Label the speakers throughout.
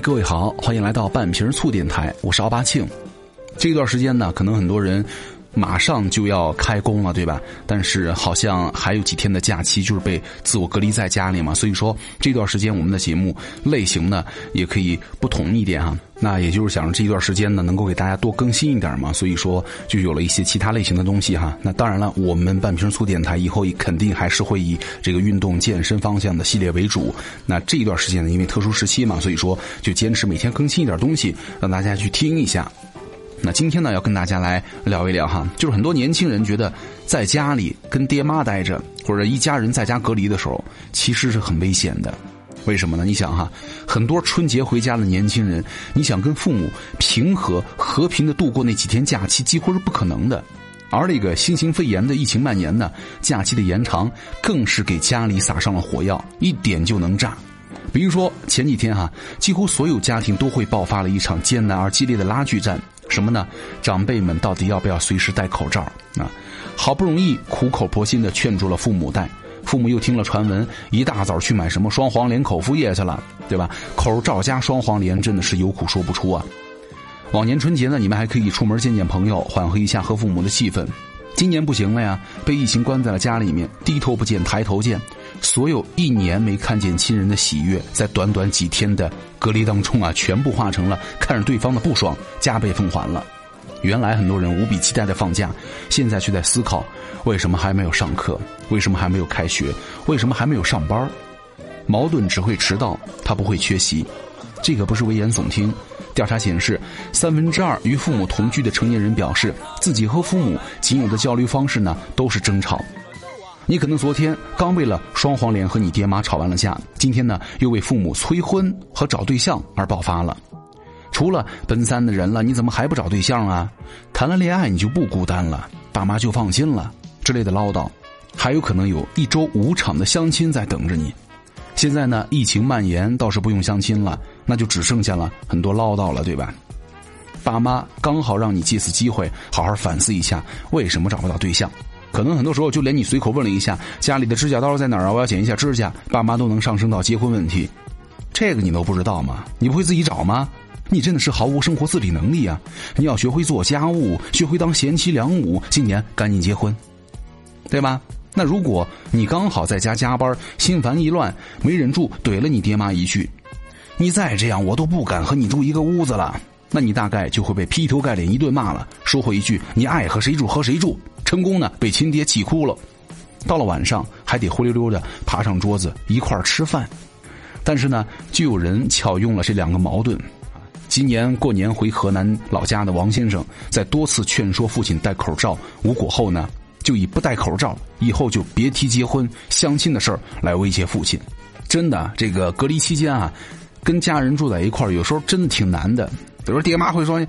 Speaker 1: 各位好，欢迎来到半瓶醋电台，我是奥巴庆。这段时间呢，可能很多人马上就要开工了，对吧？但是好像还有几天的假期，就是被自我隔离在家里嘛。所以说这段时间我们的节目类型呢，也可以不同一点哈。那也就是想着这一段时间呢，能够给大家多更新一点嘛。所以说就有了一些其他类型的东西哈。那当然了，我们半瓶醋电台以后也肯定还是会以这个运动健身方向的系列为主。那这一段时间呢，因为特殊时期嘛，所以说就坚持每天更新一点东西，让大家去听一下。那今天呢，要跟大家来聊一聊哈，就是很多年轻人觉得在家里跟爹妈待着，或者一家人在家隔离的时候，其实是很危险的。为什么呢？你想哈，很多春节回家的年轻人，你想跟父母平和和平的度过那几天假期，几乎是不可能的。而那个新型肺炎的疫情蔓延呢，假期的延长更是给家里撒上了火药，一点就能炸。比如说前几天哈，几乎所有家庭都会爆发了一场艰难而激烈的拉锯战。什么呢？长辈们到底要不要随时戴口罩啊？好不容易苦口婆心的劝住了父母戴，父母又听了传闻，一大早去买什么双黄连口服液去了，对吧？口罩加双黄连真的是有苦说不出啊！往年春节呢，你们还可以出门见见朋友，缓和一下和父母的气氛。今年不行了呀，被疫情关在了家里面，低头不见抬头见，所有一年没看见亲人的喜悦，在短短几天的隔离当中啊，全部化成了看着对方的不爽，加倍奉还了。原来很多人无比期待的放假，现在却在思考：为什么还没有上课？为什么还没有开学？为什么还没有上班？矛盾只会迟到，他不会缺席。这个不是危言耸听。调查显示，三分之二与父母同居的成年人表示，自己和父母仅有的交流方式呢都是争吵。你可能昨天刚为了双黄连和你爹妈吵完了架，今天呢又为父母催婚和找对象而爆发了。除了奔三的人了，你怎么还不找对象啊？谈了恋爱你就不孤单了，爸妈就放心了之类的唠叨，还有可能有一周五场的相亲在等着你。现在呢，疫情蔓延，倒是不用相亲了，那就只剩下了很多唠叨了，对吧？爸妈刚好让你借此机会好好反思一下，为什么找不到对象？可能很多时候就连你随口问了一下家里的指甲刀在哪儿啊，我要剪一下指甲，爸妈都能上升到结婚问题。这个你都不知道吗？你不会自己找吗？你真的是毫无生活自理能力啊！你要学会做家务，学会当贤妻良母，今年赶紧结婚，对吧？那如果你刚好在家加班，心烦意乱，没忍住怼了你爹妈一句：“你再这样，我都不敢和你住一个屋子了。”那你大概就会被劈头盖脸一顿骂了，说回一句：“你爱和谁住和谁住。”成功呢，被亲爹气哭了。到了晚上，还得灰溜溜的爬上桌子一块儿吃饭。但是呢，就有人巧用了这两个矛盾。今年过年回河南老家的王先生，在多次劝说父亲戴口罩无果后呢。就以不戴口罩，以后就别提结婚、相亲的事儿来威胁父亲。真的，这个隔离期间啊，跟家人住在一块儿，有时候真的挺难的。比如，爹妈会说：“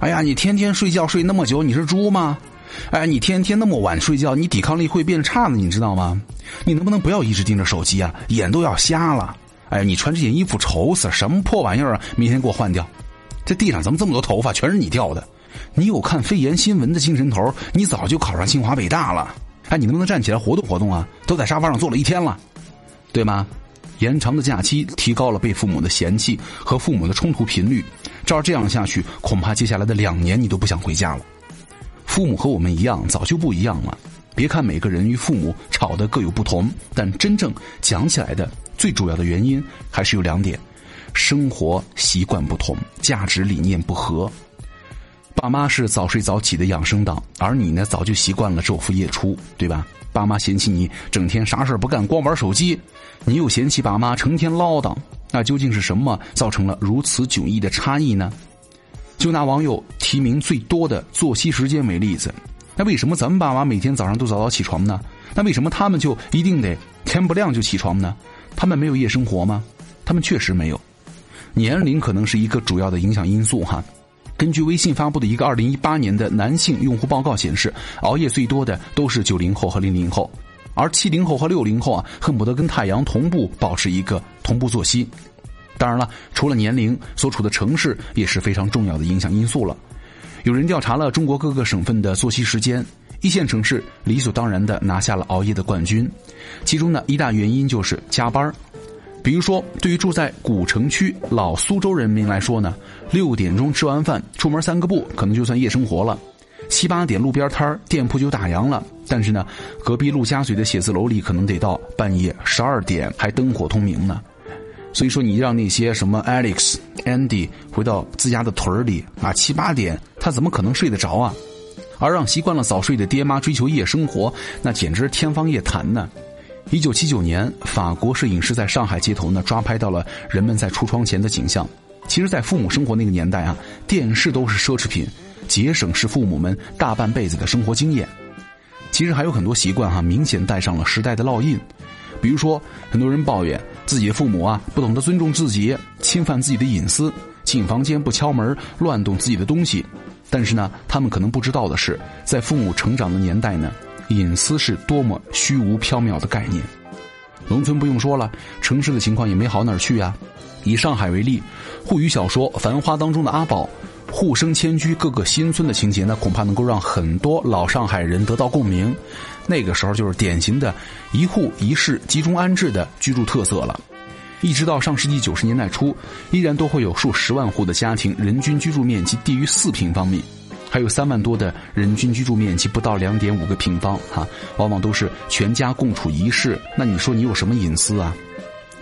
Speaker 1: 哎呀，你天天睡觉睡那么久，你是猪吗？哎，你天天那么晚睡觉，你抵抗力会变差的，你知道吗？你能不能不要一直盯着手机啊？眼都要瞎了。哎，你穿这件衣服丑死了，什么破玩意儿啊？明天给我换掉。这地上怎么这么多头发？全是你掉的。”你有看肺炎新闻的精神头，你早就考上清华北大了。哎，你能不能站起来活动活动啊？都在沙发上坐了一天了，对吗？延长的假期提高了被父母的嫌弃和父母的冲突频率。照这样下去，恐怕接下来的两年你都不想回家了。父母和我们一样，早就不一样了。别看每个人与父母吵得各有不同，但真正讲起来的最主要的原因还是有两点：生活习惯不同，价值理念不合。爸妈是早睡早起的养生党，而你呢，早就习惯了昼伏夜出，对吧？爸妈嫌弃你整天啥事不干，光玩手机，你又嫌弃爸妈成天唠叨，那究竟是什么造成了如此迥异的差异呢？就拿网友提名最多的作息时间为例子，那为什么咱们爸妈每天早上都早早起床呢？那为什么他们就一定得天不亮就起床呢？他们没有夜生活吗？他们确实没有，年龄可能是一个主要的影响因素哈。根据微信发布的一个二零一八年的男性用户报告显示，熬夜最多的都是九零后和零零后，而七零后和六零后啊，恨不得跟太阳同步保持一个同步作息。当然了，除了年龄，所处的城市也是非常重要的影响因素了。有人调查了中国各个省份的作息时间，一线城市理所当然的拿下了熬夜的冠军，其中呢一大原因就是加班比如说，对于住在古城区老苏州人民来说呢，六点钟吃完饭出门三个步，可能就算夜生活了；七八点路边摊儿店铺就打烊了。但是呢，隔壁陆家嘴的写字楼里可能得到半夜十二点还灯火通明呢。所以说，你让那些什么 Alex、Andy 回到自家的屯里啊，七八点他怎么可能睡得着啊？而让习惯了早睡的爹妈追求夜生活，那简直天方夜谭呢。一九七九年，法国摄影师在上海街头呢抓拍到了人们在橱窗前的景象。其实，在父母生活那个年代啊，电视都是奢侈品，节省是父母们大半辈子的生活经验。其实还有很多习惯哈，明显带上了时代的烙印。比如说，很多人抱怨自己的父母啊不懂得尊重自己，侵犯自己的隐私，进房间不敲门，乱动自己的东西。但是呢，他们可能不知道的是，在父母成长的年代呢。隐私是多么虚无缥缈的概念，农村不用说了，城市的情况也没好哪儿去啊。以上海为例，沪语小说《繁花》当中的阿宝，沪生迁居各个新村的情节呢，恐怕能够让很多老上海人得到共鸣。那个时候就是典型的一户一室集中安置的居住特色了。一直到上世纪九十年代初，依然都会有数十万户的家庭，人均居住面积低于四平方米。还有三万多的人均居住面积不到两点五个平方，哈，往往都是全家共处一室。那你说你有什么隐私啊？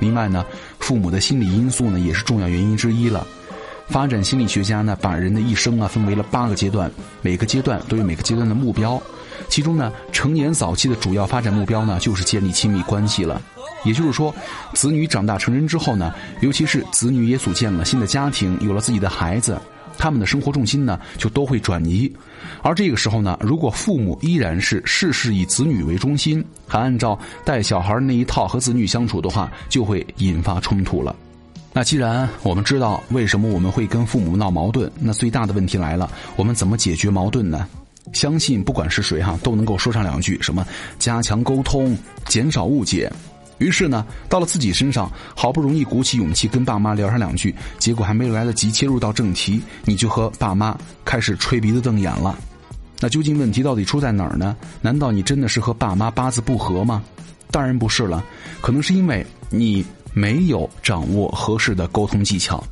Speaker 1: 另外呢，父母的心理因素呢也是重要原因之一了。发展心理学家呢把人的一生啊分为了八个阶段，每个阶段都有每个阶段的目标。其中呢，成年早期的主要发展目标呢就是建立亲密关系了。也就是说，子女长大成人之后呢，尤其是子女也组建了新的家庭，有了自己的孩子。他们的生活重心呢，就都会转移，而这个时候呢，如果父母依然是事事以子女为中心，还按照带小孩那一套和子女相处的话，就会引发冲突了。那既然我们知道为什么我们会跟父母闹矛盾，那最大的问题来了，我们怎么解决矛盾呢？相信不管是谁哈，都能够说上两句什么加强沟通，减少误解。于是呢，到了自己身上，好不容易鼓起勇气跟爸妈聊上两句，结果还没有来得及切入到正题，你就和爸妈开始吹鼻子瞪眼了。那究竟问题到底出在哪儿呢？难道你真的是和爸妈八字不合吗？当然不是了，可能是因为你没有掌握合适的沟通技巧。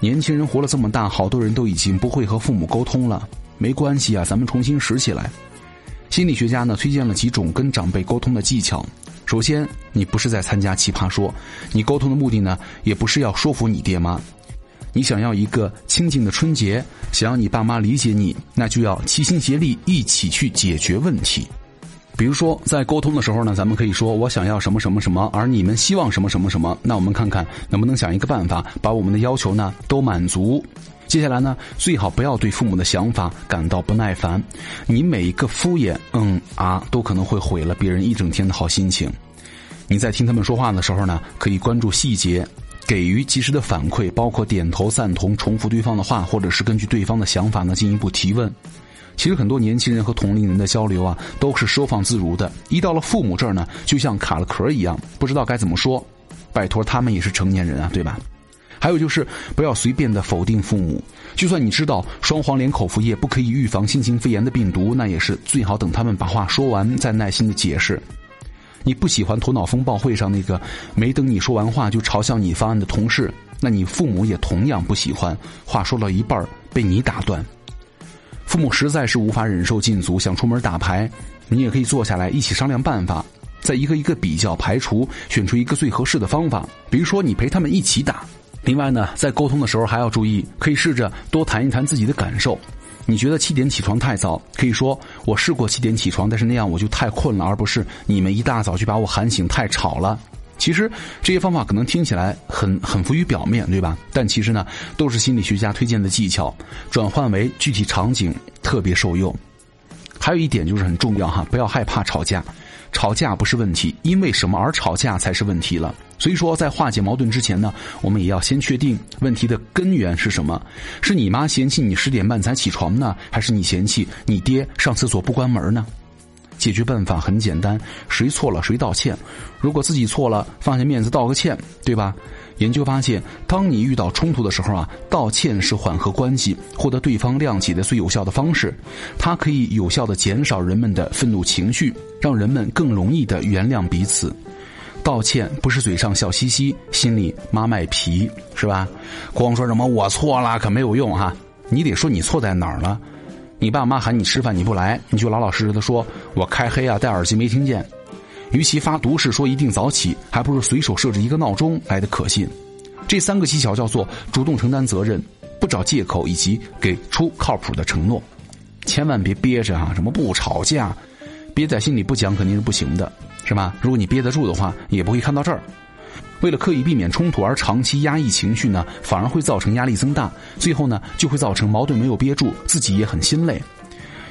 Speaker 1: 年轻人活了这么大，好多人都已经不会和父母沟通了。没关系啊，咱们重新拾起来。心理学家呢推荐了几种跟长辈沟通的技巧。首先，你不是在参加奇葩说，你沟通的目的呢，也不是要说服你爹妈，你想要一个清静的春节，想要你爸妈理解你，那就要齐心协力一起去解决问题。比如说，在沟通的时候呢，咱们可以说我想要什么什么什么，而你们希望什么什么什么，那我们看看能不能想一个办法，把我们的要求呢都满足。接下来呢，最好不要对父母的想法感到不耐烦。你每一个敷衍、嗯啊，都可能会毁了别人一整天的好心情。你在听他们说话的时候呢，可以关注细节，给予及时的反馈，包括点头赞同、重复对方的话，或者是根据对方的想法呢进一步提问。其实很多年轻人和同龄人的交流啊，都是收放自如的。一到了父母这儿呢，就像卡了壳一样，不知道该怎么说。拜托，他们也是成年人啊，对吧？还有就是不要随便的否定父母，就算你知道双黄连口服液不可以预防新型肺炎的病毒，那也是最好等他们把话说完再耐心的解释。你不喜欢头脑风暴会上那个没等你说完话就嘲笑你方案的同事，那你父母也同样不喜欢话说到一半被你打断。父母实在是无法忍受禁足，想出门打牌，你也可以坐下来一起商量办法，再一个一个比较排除，选出一个最合适的方法。比如说你陪他们一起打。另外呢，在沟通的时候还要注意，可以试着多谈一谈自己的感受。你觉得七点起床太早，可以说我试过七点起床，但是那样我就太困了，而不是你们一大早就把我喊醒太吵了。其实这些方法可能听起来很很浮于表面，对吧？但其实呢，都是心理学家推荐的技巧，转换为具体场景特别受用。还有一点就是很重要哈，不要害怕吵架。吵架不是问题，因为什么而吵架才是问题了。所以说，在化解矛盾之前呢，我们也要先确定问题的根源是什么。是你妈嫌弃你十点半才起床呢，还是你嫌弃你爹上厕所不关门呢？解决办法很简单，谁错了谁道歉。如果自己错了，放下面子道个歉，对吧？研究发现，当你遇到冲突的时候啊，道歉是缓和关系、获得对方谅解的最有效的方式。它可以有效的减少人们的愤怒情绪，让人们更容易的原谅彼此。道歉不是嘴上笑嘻嘻，心里妈卖皮，是吧？光说什么我错了可没有用哈，你得说你错在哪儿了。你爸妈喊你吃饭你不来，你就老老实实的说，我开黑啊，戴耳机没听见。与其发毒誓说一定早起，还不如随手设置一个闹钟来的可信。这三个技巧叫做主动承担责任，不找借口，以及给出靠谱的承诺。千万别憋着啊！什么不吵架，憋在心里不讲肯定是不行的，是吧？如果你憋得住的话，也不会看到这儿。为了刻意避免冲突而长期压抑情绪呢，反而会造成压力增大，最后呢就会造成矛盾没有憋住，自己也很心累。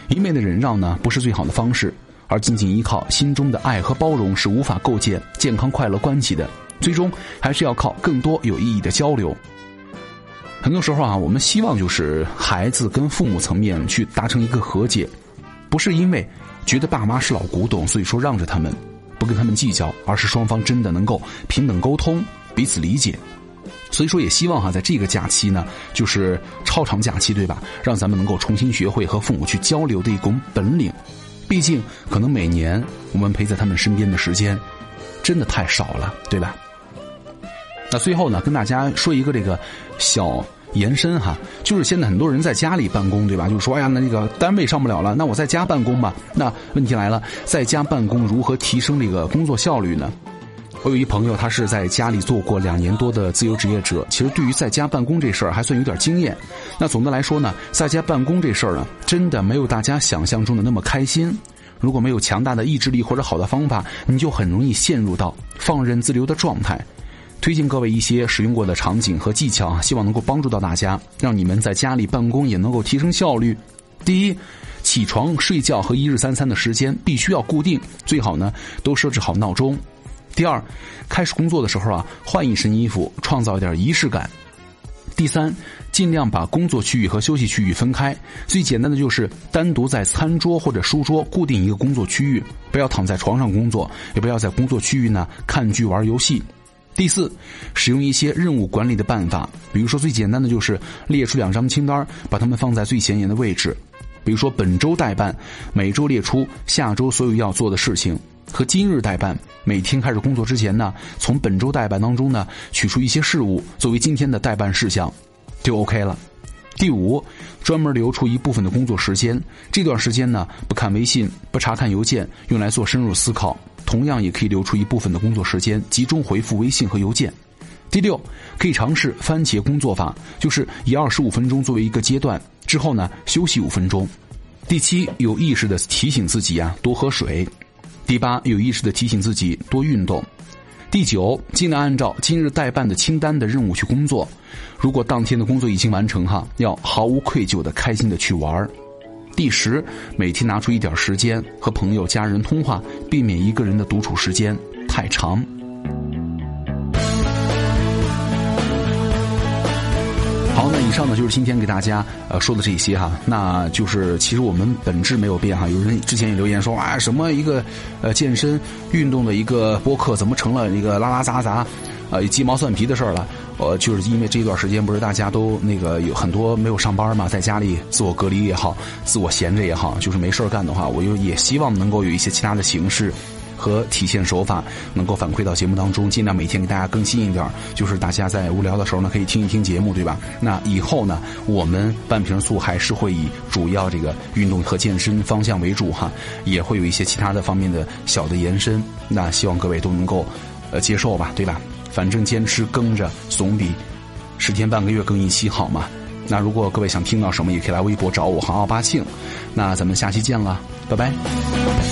Speaker 1: 一味的忍让呢不是最好的方式，而仅仅依靠心中的爱和包容是无法构建健康快乐关系的。最终还是要靠更多有意义的交流。很多时候啊，我们希望就是孩子跟父母层面去达成一个和解，不是因为觉得爸妈是老古董，所以说让着他们。不跟他们计较，而是双方真的能够平等沟通，彼此理解。所以说，也希望哈，在这个假期呢，就是超长假期，对吧？让咱们能够重新学会和父母去交流的一种本领。毕竟，可能每年我们陪在他们身边的时间，真的太少了，对吧？那最后呢，跟大家说一个这个小。延伸哈，就是现在很多人在家里办公，对吧？就是说，哎呀，那那个单位上不了了，那我在家办公吧。那问题来了，在家办公如何提升这个工作效率呢？我有一朋友，他是在家里做过两年多的自由职业者，其实对于在家办公这事儿还算有点经验。那总的来说呢，在家办公这事儿呢，真的没有大家想象中的那么开心。如果没有强大的意志力或者好的方法，你就很容易陷入到放任自流的状态。推荐各位一些使用过的场景和技巧，希望能够帮助到大家，让你们在家里办公也能够提升效率。第一，起床、睡觉和一日三餐的时间必须要固定，最好呢都设置好闹钟。第二，开始工作的时候啊，换一身衣服，创造一点仪式感。第三，尽量把工作区域和休息区域分开，最简单的就是单独在餐桌或者书桌固定一个工作区域，不要躺在床上工作，也不要在工作区域呢看剧玩游戏。第四，使用一些任务管理的办法，比如说最简单的就是列出两张清单，把它们放在最显眼的位置。比如说本周代办，每周列出下周所有要做的事情；和今日代办，每天开始工作之前呢，从本周代办当中呢取出一些事物作为今天的代办事项，就 OK 了。第五，专门留出一部分的工作时间，这段时间呢不看微信，不查看邮件，用来做深入思考。同样也可以留出一部分的工作时间，集中回复微信和邮件。第六，可以尝试番茄工作法，就是以二十五分钟作为一个阶段，之后呢休息五分钟。第七，有意识的提醒自己啊多喝水。第八，有意识的提醒自己多运动。第九，尽量按照今日待办的清单的任务去工作。如果当天的工作已经完成哈，要毫无愧疚的开心的去玩儿。第十，每天拿出一点时间和朋友、家人通话，避免一个人的独处时间太长。好，那以上呢就是今天给大家呃说的这一些哈，那就是其实我们本质没有变哈。有人之前也留言说啊，什么一个呃健身运动的一个播客，怎么成了一个拉拉杂杂，呃鸡毛蒜皮的事儿了？呃，就是因为这段时间不是大家都那个有很多没有上班嘛，在家里自我隔离也好，自我闲着也好，就是没事儿干的话，我就也希望能够有一些其他的形式和体现手法，能够反馈到节目当中，尽量每天给大家更新一点。就是大家在无聊的时候呢，可以听一听节目，对吧？那以后呢，我们半瓶醋还是会以主要这个运动和健身方向为主哈，也会有一些其他的方面的小的延伸。那希望各位都能够呃接受吧，对吧？反正坚持更着总比十天半个月更一期好嘛。那如果各位想听到什么，也可以来微博找我，和奥巴庆。那咱们下期见了，拜拜。